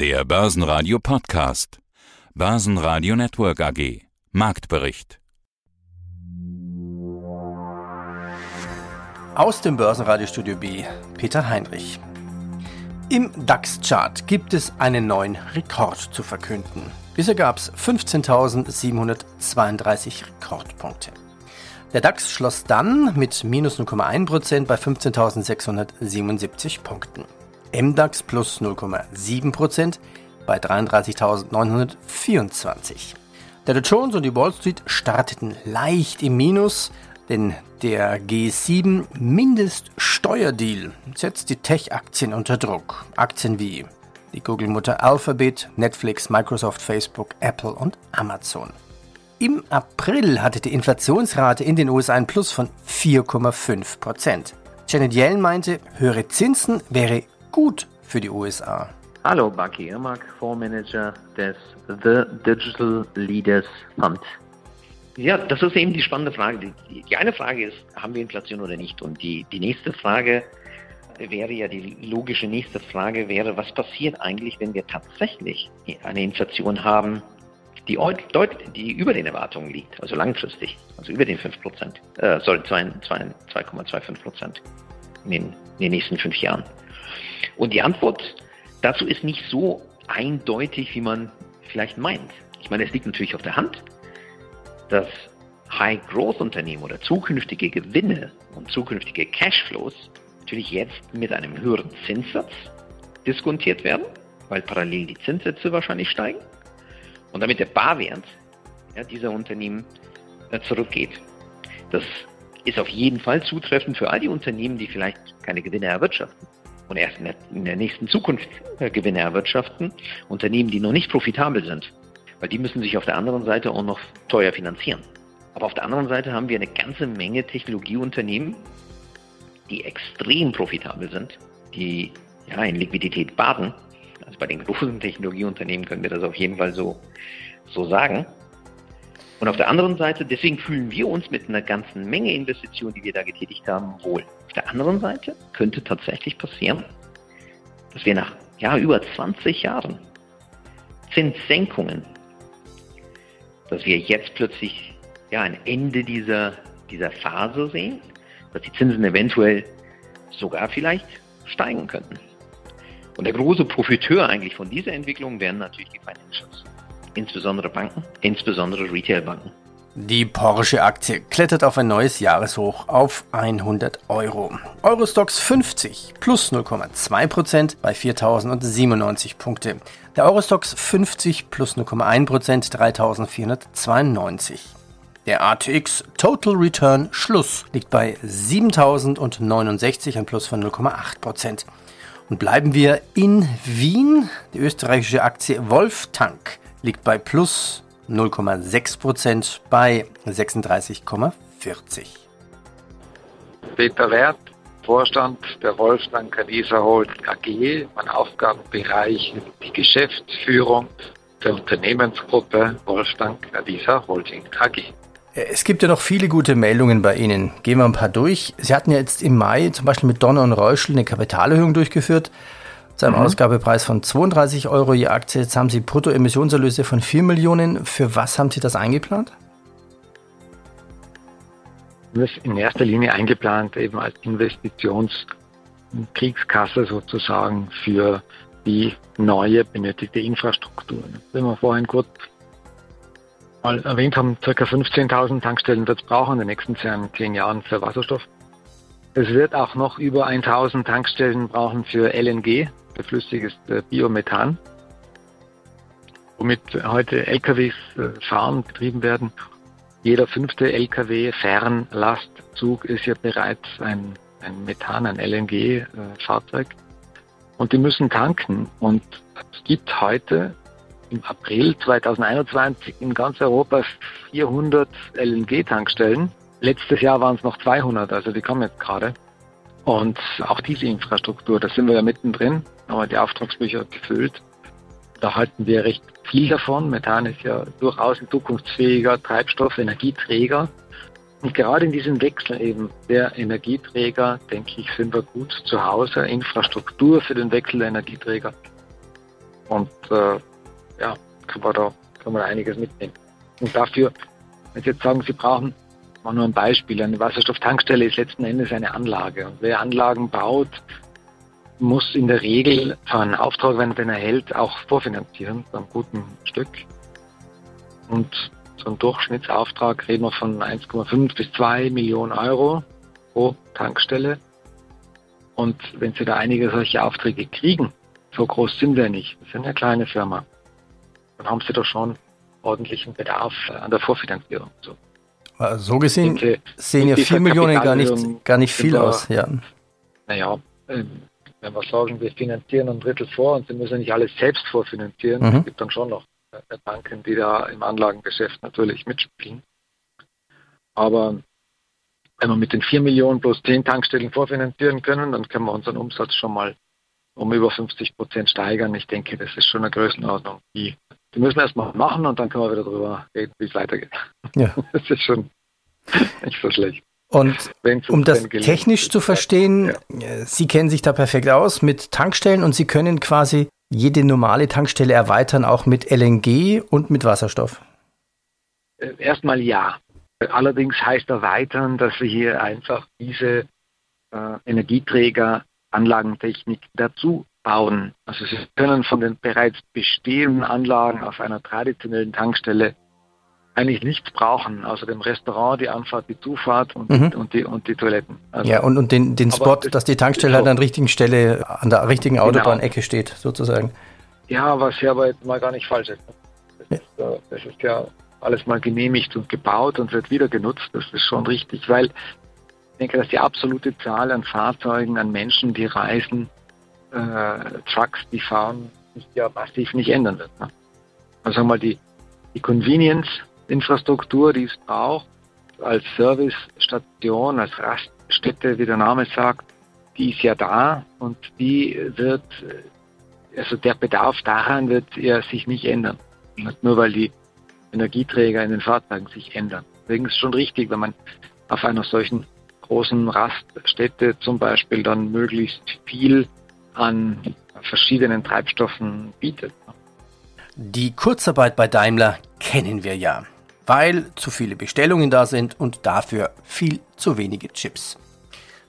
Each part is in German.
Der Börsenradio Podcast. Börsenradio Network AG. Marktbericht. Aus dem Börsenradiostudio B, Peter Heinrich. Im DAX-Chart gibt es einen neuen Rekord zu verkünden. Bisher gab es 15.732 Rekordpunkte. Der DAX schloss dann mit minus 0,1% bei 15.677 Punkten. MDAX plus 0,7% bei 33.924. Der Dow Jones und die Wall Street starteten leicht im Minus, denn der G7 Mindeststeuerdeal setzt die Tech-Aktien unter Druck. Aktien wie die Google-Mutter Alphabet, Netflix, Microsoft, Facebook, Apple und Amazon. Im April hatte die Inflationsrate in den USA ein Plus von 4,5 Prozent. Janet Yellen meinte, höhere Zinsen wäre gut für die USA. Hallo, Bucky Irmak, Fondsmanager des The Digital Leaders Fund. Ja, das ist eben die spannende Frage. Die, die, eine Frage ist, haben wir Inflation oder nicht? Und die, die nächste Frage wäre ja, die logische nächste Frage wäre, was passiert eigentlich, wenn wir tatsächlich eine Inflation haben, die, deutlich, die über den Erwartungen liegt, also langfristig, also über den 5%, äh, sorry, 2,25 Prozent in den nächsten fünf Jahren. Und die Antwort dazu ist nicht so eindeutig, wie man vielleicht meint. Ich meine, es liegt natürlich auf der Hand, dass High-Growth-Unternehmen oder zukünftige Gewinne und zukünftige Cashflows natürlich jetzt mit einem höheren Zinssatz diskontiert werden, weil parallel die Zinssätze wahrscheinlich steigen und damit der Barwert ja, dieser Unternehmen äh, zurückgeht. Das ist auf jeden Fall zutreffend für all die Unternehmen, die vielleicht keine Gewinne erwirtschaften und erst in der, nächsten Zukunft äh, Gewinne erwirtschaften. Unternehmen, die noch nicht profitabel sind, weil die müssen sich auf der anderen Seite auch noch teuer finanzieren. Aber auf der anderen Seite haben wir eine ganze Menge Technologieunternehmen, die extrem profitabel sind, die ja, in Liquidität baden also bei den großen Technologieunternehmen können wir das auf jeden Fall so, so sagen. Und auf der anderen Seite, deswegen fühlen wir uns mit einer ganzen Menge Investitionen, die wir da getätigt haben, wohl. Auf der anderen Seite könnte tatsächlich passieren, dass wir nach ja, über 20 Jahren Zinssenkungen, dass wir jetzt plötzlich ja, ein Ende dieser, dieser Phase sehen, dass die Zinsen eventuell sogar vielleicht steigen könnten. Und der große Profiteur eigentlich von dieser Entwicklung wären natürlich die Financials. Insbesondere Banken, insbesondere Retailbanken. Die Porsche-Aktie klettert auf ein neues Jahreshoch auf 100 Euro. Eurostox 50 plus 0,2% bei 4097 Punkte. Der Eurostox 50 plus 0,1% 3492. Der ATX Total Return Schluss liegt bei 7069, ein Plus von 0,8%. Und bleiben wir in Wien. Die österreichische Aktie Wolftank liegt bei plus 0,6% bei 36,40. Peter Wert, Vorstand der Wolftank Canisa Holding AG. Mein Aufgabenbereich die Geschäftsführung der Unternehmensgruppe Wolftank Canisa Holding AG. Es gibt ja noch viele gute Meldungen bei Ihnen. Gehen wir ein paar durch. Sie hatten ja jetzt im Mai zum Beispiel mit Donner und Reuschel eine Kapitalerhöhung durchgeführt zu einem mhm. Ausgabepreis von 32 Euro je Aktie. Jetzt haben Sie Bruttoemissionserlöse von 4 Millionen. Für was haben Sie das eingeplant? Das in erster Linie eingeplant eben als Investitionskriegskasse sozusagen für die neue benötigte Infrastruktur. Wenn wir vorhin kurz mal erwähnt haben, ca. 15.000 Tankstellen wird es brauchen in den nächsten zehn, Jahren für Wasserstoff. Es wird auch noch über 1.000 Tankstellen brauchen für LNG, flüssiges äh, Biomethan, womit heute LKWs äh, fahren, betrieben werden. Jeder fünfte LKW Fernlastzug ist ja bereits ein, ein Methan, ein LNG-Fahrzeug. Äh, und die müssen tanken. Und es gibt heute im April 2021 in ganz Europa 400 LNG-Tankstellen. Letztes Jahr waren es noch 200, also die kommen jetzt gerade. Und auch diese Infrastruktur, da sind wir ja mittendrin, haben wir die Auftragsbücher gefüllt. Da halten wir recht viel davon. Methan ist ja durchaus ein zukunftsfähiger Treibstoff, Energieträger. Und gerade in diesem Wechsel eben der Energieträger, denke ich, sind wir gut zu Hause. Infrastruktur für den Wechsel der Energieträger Und äh, ja, kann man, da, kann man da einiges mitnehmen. Und dafür, wenn Sie jetzt sagen, Sie brauchen, mal nur ein Beispiel, eine Wasserstofftankstelle ist letzten Endes eine Anlage. Und wer Anlagen baut, muss in der Regel einen Auftrag, wenn er den erhält, auch vorfinanzieren, einem guten Stück. Und so ein Durchschnittsauftrag reden wir von 1,5 bis 2 Millionen Euro pro Tankstelle. Und wenn Sie da einige solche Aufträge kriegen, so groß sind wir nicht, wir sind eine kleine Firma, dann haben Sie doch schon ordentlichen Bedarf an der Vorfinanzierung. So, so gesehen denke, sehen ja 4 Millionen gar nicht, gar nicht viel aus. Ja. Naja, ähm, wenn wir sagen, wir finanzieren ein Drittel vor und Sie müssen nicht alles selbst vorfinanzieren, mhm. es gibt dann schon noch äh, Banken, die da im Anlagengeschäft natürlich mitspielen. Aber wenn wir mit den 4 Millionen plus 10 Tankstellen vorfinanzieren können, dann können wir unseren Umsatz schon mal um über 50 Prozent steigern. Ich denke, das ist schon eine Größenordnung, die, die müssen wir erstmal machen und dann können wir wieder darüber reden, wie es weitergeht. Ja. Das ist schon nicht so schlecht. Und um das technisch zu verstehen, ja. Äh, Sie kennen sich da perfekt aus mit Tankstellen und Sie können quasi jede normale Tankstelle erweitern, auch mit LNG und mit Wasserstoff. Äh, erstmal ja. Allerdings heißt erweitern, dass wir hier einfach diese äh, Energieträger Anlagentechnik dazu bauen. Also Sie können von den bereits bestehenden Anlagen auf einer traditionellen Tankstelle eigentlich nichts brauchen, außer dem Restaurant, die Anfahrt, die Zufahrt und, mhm. und, die, und die Toiletten. Also, ja, und, und den, den Spot, dass die Tankstelle halt an der richtigen Stelle, an der richtigen genau. Autobahnecke steht, sozusagen. Ja, was ja aber jetzt mal gar nicht falsch ist. Das, ja. Ist, das ist ja alles mal genehmigt und gebaut und wird wieder genutzt. Das ist schon richtig, weil ich denke, dass die absolute Zahl an Fahrzeugen, an Menschen, die reisen, äh, Trucks, die fahren, sich ja massiv nicht ändern wird. Ne? Also mal die, die Convenience Infrastruktur, die es braucht, als Servicestation, als Raststätte, wie der Name sagt, die ist ja da und die wird, also der Bedarf daran wird ja sich nicht ändern. Nur weil die Energieträger in den Fahrzeugen sich ändern. Deswegen ist es schon richtig, wenn man auf einer solchen großen Raststätte zum Beispiel dann möglichst viel an verschiedenen Treibstoffen bietet. Die Kurzarbeit bei Daimler kennen wir ja weil zu viele Bestellungen da sind und dafür viel zu wenige Chips.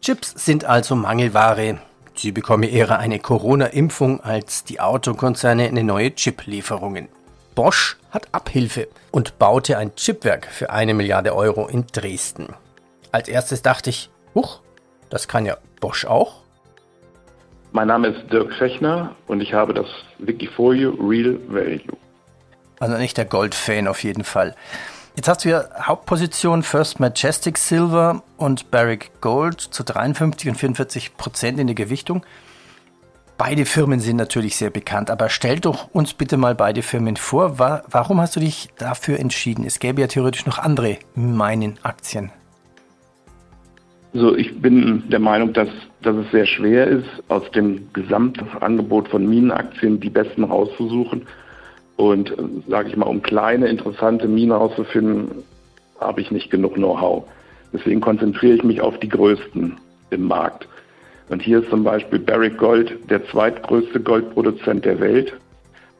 Chips sind also Mangelware. Sie bekommen eher eine Corona-Impfung als die Autokonzerne eine neue Chip-Lieferungen. Bosch hat Abhilfe und baute ein Chipwerk für eine Milliarde Euro in Dresden. Als erstes dachte ich, huch, das kann ja Bosch auch. Mein Name ist Dirk Fechner und ich habe das Wikifolio Real Value. Also nicht der Gold-Fan auf jeden Fall. Jetzt hast du ja Hauptposition First Majestic Silver und Barrick Gold zu 53 und 44 Prozent in der Gewichtung. Beide Firmen sind natürlich sehr bekannt, aber stell doch uns bitte mal beide Firmen vor. Warum hast du dich dafür entschieden? Es gäbe ja theoretisch noch andere meinen Aktien. Also ich bin der Meinung, dass, dass es sehr schwer ist, aus dem Gesamtangebot von Minenaktien die besten rauszusuchen und äh, sage ich mal, um kleine, interessante Minen auszufinden, habe ich nicht genug Know-how. Deswegen konzentriere ich mich auf die größten im Markt. Und hier ist zum Beispiel Barrick Gold der zweitgrößte Goldproduzent der Welt.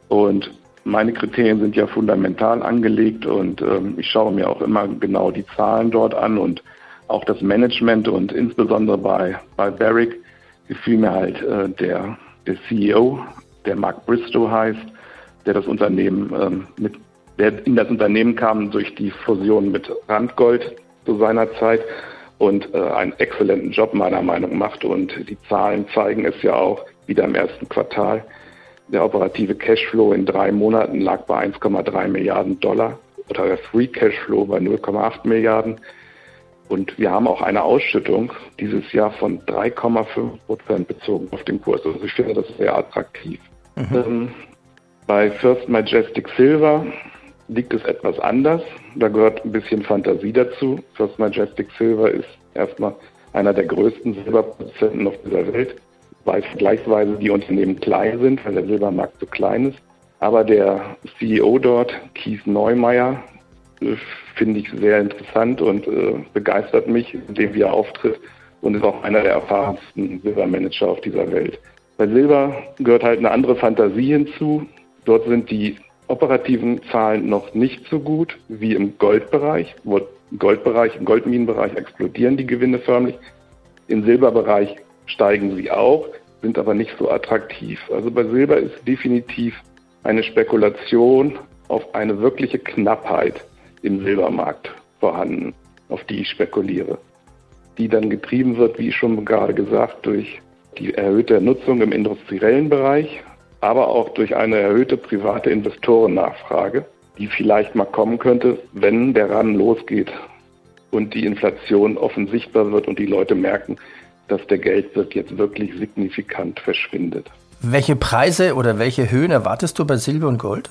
Und meine Kriterien sind ja fundamental angelegt und ähm, ich schaue mir auch immer genau die Zahlen dort an und auch das Management und insbesondere bei, bei Barrick gefiel mir halt äh, der, der CEO, der Mark Bristow heißt, der das Unternehmen ähm, mit, der in das Unternehmen kam durch die Fusion mit Randgold zu seiner Zeit und äh, einen exzellenten Job meiner Meinung nach macht. Und die Zahlen zeigen es ja auch wieder im ersten Quartal. Der operative Cashflow in drei Monaten lag bei 1,3 Milliarden Dollar oder der Free Cashflow bei 0,8 Milliarden. Und wir haben auch eine Ausschüttung dieses Jahr von 3,5 Prozent bezogen auf den Kurs. Also ich finde das sehr attraktiv. Mhm. Ähm, bei First Majestic Silver liegt es etwas anders. Da gehört ein bisschen Fantasie dazu. First Majestic Silver ist erstmal einer der größten Silberproduzenten auf dieser Welt, weil vergleichsweise die Unternehmen klein sind, weil der Silbermarkt so klein ist. Aber der CEO dort, Keith Neumeier, finde ich sehr interessant und äh, begeistert mich, indem wie er auftritt und ist auch einer der erfahrensten Silbermanager auf dieser Welt. Bei Silber gehört halt eine andere Fantasie hinzu Dort sind die operativen Zahlen noch nicht so gut wie im Goldbereich. Im Goldbereich, im Goldminenbereich explodieren die Gewinne förmlich. Im Silberbereich steigen sie auch, sind aber nicht so attraktiv. Also bei Silber ist definitiv eine Spekulation auf eine wirkliche Knappheit im Silbermarkt vorhanden, auf die ich spekuliere. Die dann getrieben wird, wie schon gerade gesagt, durch die erhöhte Nutzung im industriellen Bereich, aber auch durch eine erhöhte private Investorennachfrage, die vielleicht mal kommen könnte, wenn der Ran losgeht und die Inflation offen sichtbar wird und die Leute merken, dass der Geldwirt jetzt wirklich signifikant verschwindet. Welche Preise oder welche Höhen erwartest du bei Silber und Gold?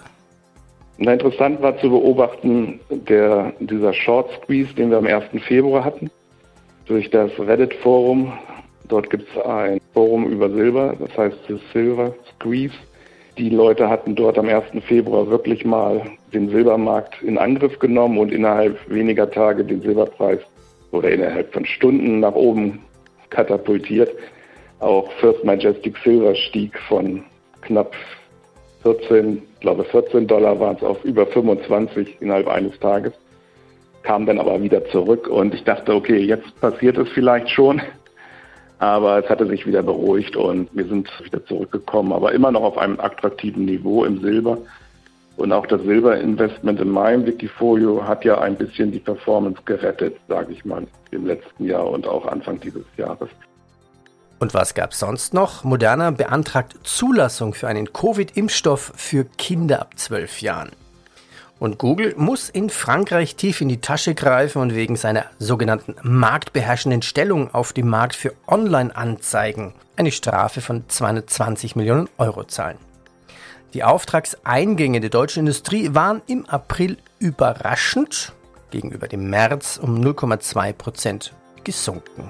Na, interessant war zu beobachten, der, dieser Short Squeeze, den wir am 1. Februar hatten, durch das Reddit-Forum. Dort gibt es ein Forum über Silber, das heißt das Silver Squeeze. Die Leute hatten dort am 1. Februar wirklich mal den Silbermarkt in Angriff genommen und innerhalb weniger Tage den Silberpreis oder innerhalb von Stunden nach oben katapultiert. Auch First Majestic Silver stieg von knapp 14, ich glaube 14 Dollar waren es auf über 25 innerhalb eines Tages, kam dann aber wieder zurück und ich dachte, okay, jetzt passiert es vielleicht schon. Aber es hatte sich wieder beruhigt und wir sind wieder zurückgekommen, aber immer noch auf einem attraktiven Niveau im Silber. Und auch das Silberinvestment in meinem Wikifolio hat ja ein bisschen die Performance gerettet, sage ich mal, im letzten Jahr und auch Anfang dieses Jahres. Und was gab es sonst noch? Moderna beantragt Zulassung für einen Covid-Impfstoff für Kinder ab zwölf Jahren. Und Google muss in Frankreich tief in die Tasche greifen und wegen seiner sogenannten marktbeherrschenden Stellung auf dem Markt für Online-Anzeigen eine Strafe von 220 Millionen Euro zahlen. Die Auftragseingänge der deutschen Industrie waren im April überraschend gegenüber dem März um 0,2 Prozent gesunken.